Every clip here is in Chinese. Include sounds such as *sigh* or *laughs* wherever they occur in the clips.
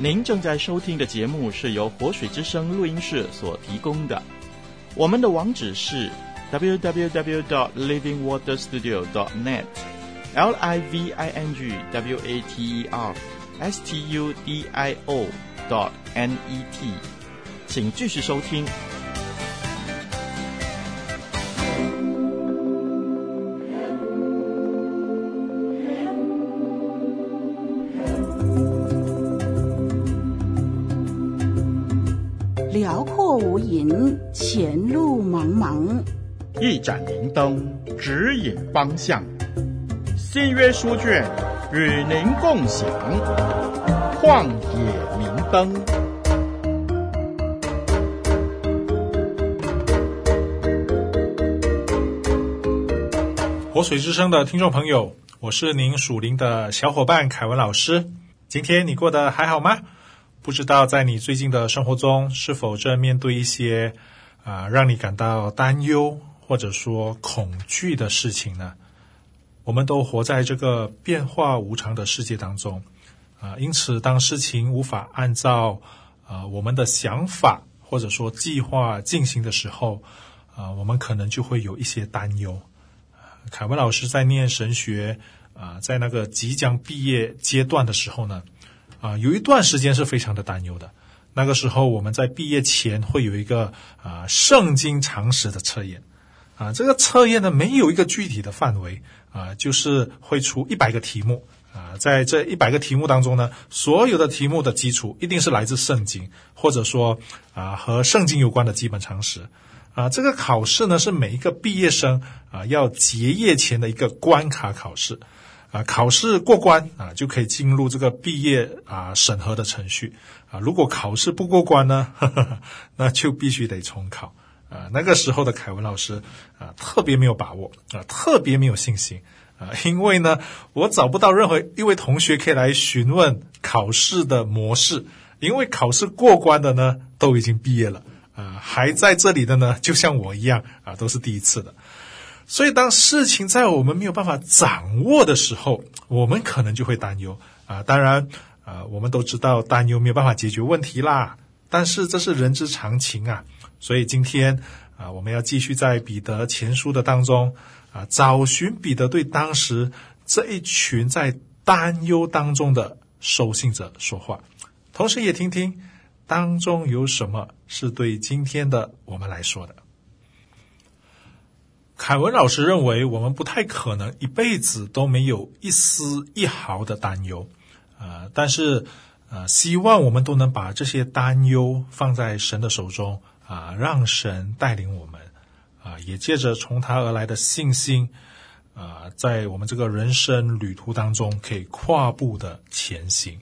您正在收听的节目是由活水之声录音室所提供的。我们的网址是 www.dot.livingwaterstudio.dot.net，l i v i n g w a t e r s t u d i o dot n e t，请继续收听。盏明灯，指引方向。新约书卷，与您共享。旷野明灯。活水之声的听众朋友，我是您属灵的小伙伴凯文老师。今天你过得还好吗？不知道在你最近的生活中，是否正面对一些啊、让你感到担忧或者说恐惧的事情呢？我们都活在这个变化无常的世界当中啊、因此当事情无法按照啊、我们的想法或者说计划进行的时候啊、我们可能就会有一些担忧。凯文老师在念神学啊、在那个即将毕业阶段的时候呢。啊，有一段时间是非常的担忧的。那个时候，我们在毕业前会有一个啊圣经常识的测验，啊，这个测验呢没有一个具体的范围，啊，就是会出一百个题目，啊，在这一百个题目当中呢，所有的题目的基础一定是来自圣经，或者说啊和圣经有关的基本常识，啊，这个考试呢是每一个毕业生啊要结业前的一个关卡考试。啊，考试过关啊，就可以进入这个毕业啊审核的程序啊。如果考试不过关呢，呵 *laughs* 呵那就必须得重考啊。那个时候的凯文老师啊，特别没有把握啊，特别没有信心啊，因为呢，我找不到任何一位同学可以来询问考试的模式，因为考试过关的呢都已经毕业了啊，还在这里的呢，就像我一样啊，都是第一次的。所以，当事情在我们没有办法掌握的时候，我们可能就会担忧啊。当然，啊，我们都知道担忧没有办法解决问题啦。但是这是人之常情啊。所以今天啊，我们要继续在彼得前书的当中啊，找寻彼得对当时这一群在担忧当中的收信者说话，同时也听听当中有什么是对今天的我们来说的。凯文老师认为，我们不太可能一辈子都没有一丝一毫的担忧，呃，但是，呃，希望我们都能把这些担忧放在神的手中，啊、让神带领我们，啊、也借着从他而来的信心，啊、在我们这个人生旅途当中可以跨步的前行。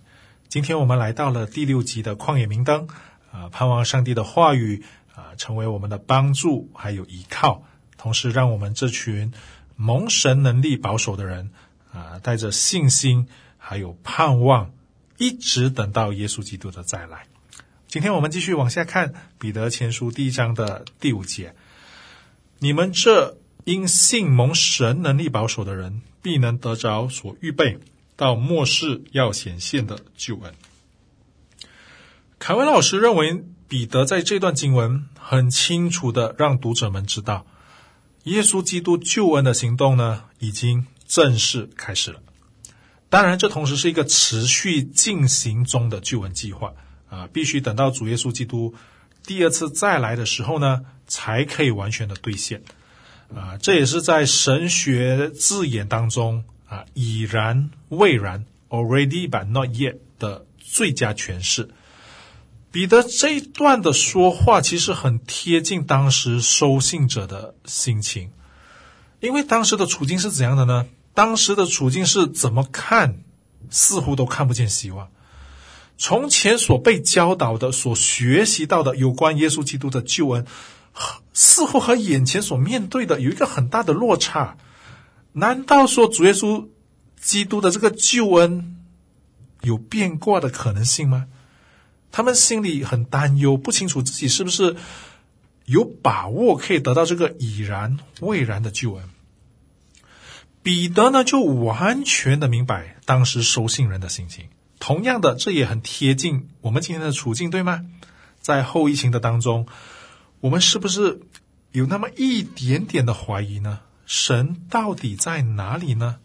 今天我们来到了第六集的旷野明灯，啊、盼望上帝的话语，啊、成为我们的帮助还有依靠。同时，让我们这群蒙神能力保守的人啊，带着信心还有盼望，一直等到耶稣基督的再来。今天我们继续往下看彼得前书第一章的第五节：你们这因信蒙神能力保守的人，必能得着所预备到末世要显现的救恩。凯文老师认为，彼得在这段经文很清楚地让读者们知道。耶稣基督救恩的行动呢，已经正式开始了。当然，这同时是一个持续进行中的救恩计划啊，必须等到主耶稣基督第二次再来的时候呢，才可以完全的兑现啊。这也是在神学字眼当中啊，已然未然 （already but not yet） 的最佳诠释。彼得这一段的说话其实很贴近当时收信者的心情，因为当时的处境是怎样的呢？当时的处境是怎么看，似乎都看不见希望。从前所被教导的、所学习到的有关耶稣基督的救恩，似乎和眼前所面对的有一个很大的落差。难道说主耶稣基督的这个救恩有变卦的可能性吗？他们心里很担忧，不清楚自己是不是有把握可以得到这个已然未然的救恩。彼得呢，就完全的明白当时收信人的心情，同样的，这也很贴近我们今天的处境，对吗？在后疫情的当中，我们是不是有那么一点点的怀疑呢？神到底在哪里呢？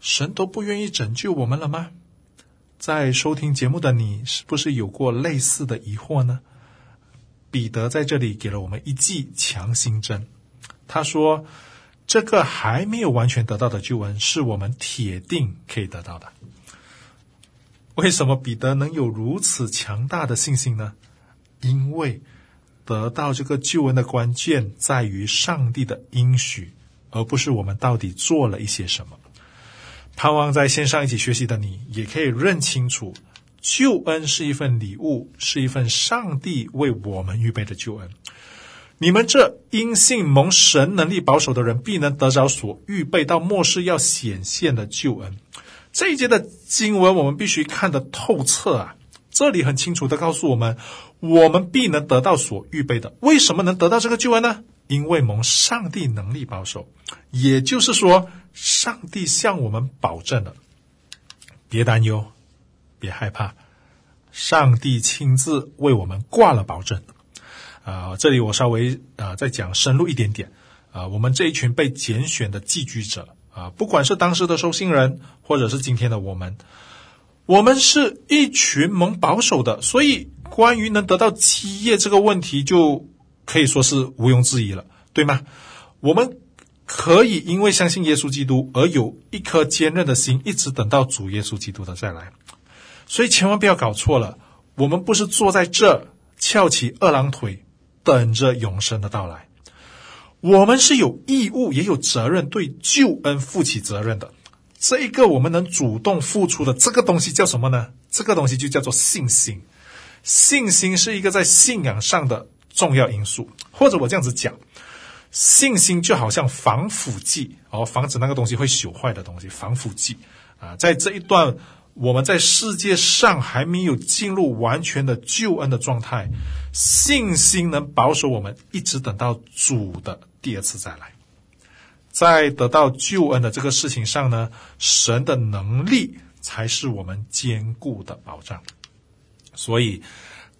神都不愿意拯救我们了吗？在收听节目的你，是不是有过类似的疑惑呢？彼得在这里给了我们一剂强心针，他说：“这个还没有完全得到的救恩，是我们铁定可以得到的。”为什么彼得能有如此强大的信心呢？因为得到这个救恩的关键在于上帝的应许，而不是我们到底做了一些什么。盼望在线上一起学习的你，也可以认清楚，救恩是一份礼物，是一份上帝为我们预备的救恩。你们这因信蒙神能力保守的人，必能得着所预备到末世要显现的救恩。这一节的经文，我们必须看得透彻啊！这里很清楚地告诉我们，我们必能得到所预备的。为什么能得到这个救恩呢？因为蒙上帝能力保守，也就是说，上帝向我们保证了，别担忧，别害怕，上帝亲自为我们挂了保证。啊、这里我稍微啊、再讲深入一点点啊、我们这一群被拣选的寄居者啊、不管是当时的收信人，或者是今天的我们，我们是一群蒙保守的，所以关于能得到基业这个问题就。可以说是毋庸置疑了，对吗？我们可以因为相信耶稣基督而有一颗坚韧的心，一直等到主耶稣基督的再来。所以千万不要搞错了，我们不是坐在这翘起二郎腿等着永生的到来，我们是有义务也有责任对救恩负起责任的。这一个我们能主动付出的这个东西叫什么呢？这个东西就叫做信心。信心是一个在信仰上的。重要因素，或者我这样子讲，信心就好像防腐剂哦，防止那个东西会朽坏的东西，防腐剂啊。在这一段我们在世界上还没有进入完全的救恩的状态，信心能保守我们一直等到主的第二次再来。在得到救恩的这个事情上呢，神的能力才是我们坚固的保障。所以。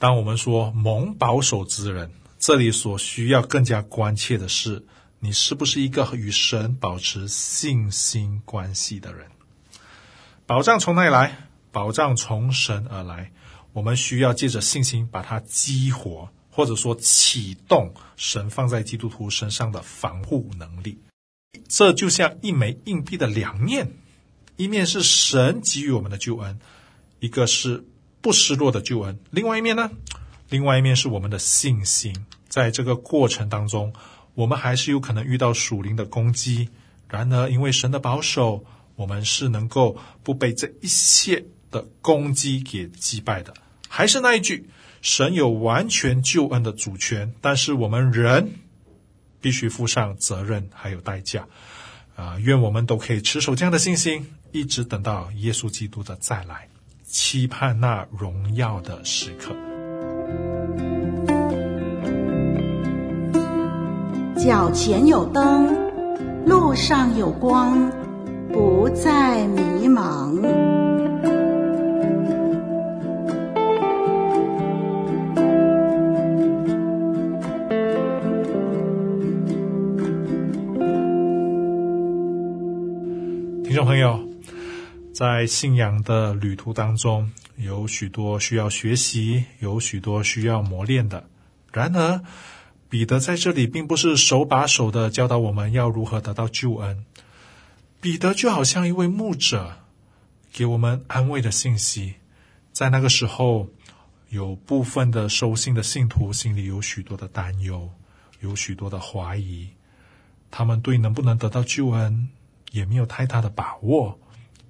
当我们说蒙保守之人，这里所需要更加关切的是，你是不是一个与神保持信心关系的人？保障从哪里来？保障从神而来。我们需要借着信心把它激活，或者说启动神放在基督徒身上的防护能力。这就像一枚硬币的两面，一面是神给予我们的救恩，一个是。不失落的救恩。另外一面呢？另外一面是我们的信心。在这个过程当中，我们还是有可能遇到属灵的攻击。然而，因为神的保守，我们是能够不被这一切的攻击给击败的。还是那一句，神有完全救恩的主权，但是我们人必须负上责任还有代价。啊、愿我们都可以持守这样的信心，一直等到耶稣基督的再来。期盼那荣耀的时刻。脚前有灯，路上有光，不再迷茫。众朋友。在信仰的旅途当中，有许多需要学习，有许多需要磨练的。然而，彼得在这里并不是手把手的教导我们要如何得到救恩。彼得就好像一位牧者，给我们安慰的信息。在那个时候，有部分的收信的信徒心里有许多的担忧，有许多的怀疑，他们对能不能得到救恩也没有太大的把握。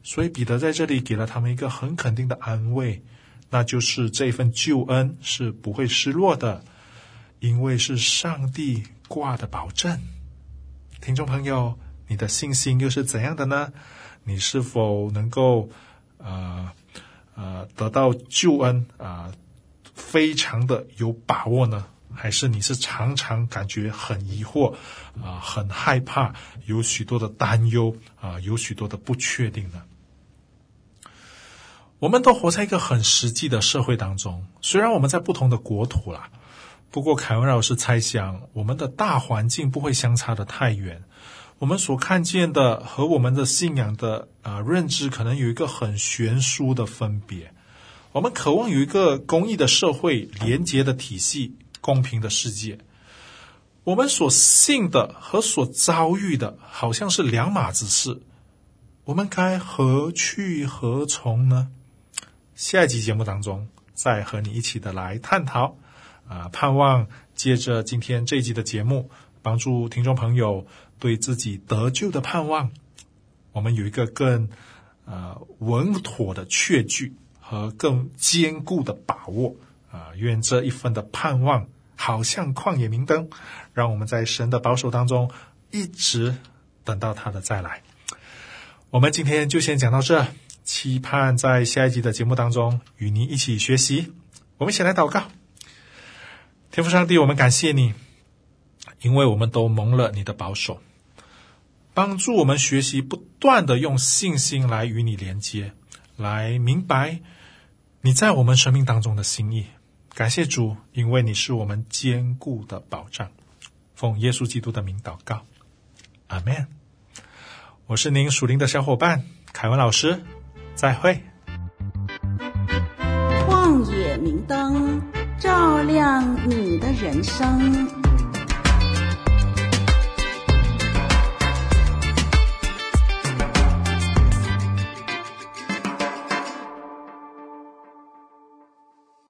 所以彼得在这里给了他们一个很肯定的安慰，那就是这份救恩是不会失落的，因为是上帝挂的保证。听众朋友，你的信心又是怎样的呢？你是否能够呃呃得到救恩啊、非常的有把握呢？还是你是常常感觉很疑惑啊、很害怕，有许多的担忧啊、有许多的不确定呢？我们都活在一个很实际的社会当中，虽然我们在不同的国土啦，不过凯文老师猜想，我们的大环境不会相差的太远。我们所看见的和我们的信仰的啊、认知，可能有一个很悬殊的分别。我们渴望有一个公益的社会、廉洁的体系、公平的世界。我们所信的和所遭遇的，好像是两码子事。我们该何去何从呢？下一集节目当中，再和你一起的来探讨。啊，盼望借着今天这一集的节目，帮助听众朋友对自己得救的盼望，我们有一个更呃稳妥的确据。和更坚固的把握啊！愿这一份的盼望，好像旷野明灯，让我们在神的保守当中，一直等到他的再来。我们今天就先讲到这，期盼在下一集的节目当中与您一起学习。我们一起来祷告，天父上帝，我们感谢你，因为我们都蒙了你的保守，帮助我们学习不断的用信心来与你连接，来明白。你在我们生命当中的心意，感谢主，因为你是我们坚固的保障。奉耶稣基督的名祷告，阿门。我是您属灵的小伙伴凯文老师，再会。旷野明灯，照亮你的人生。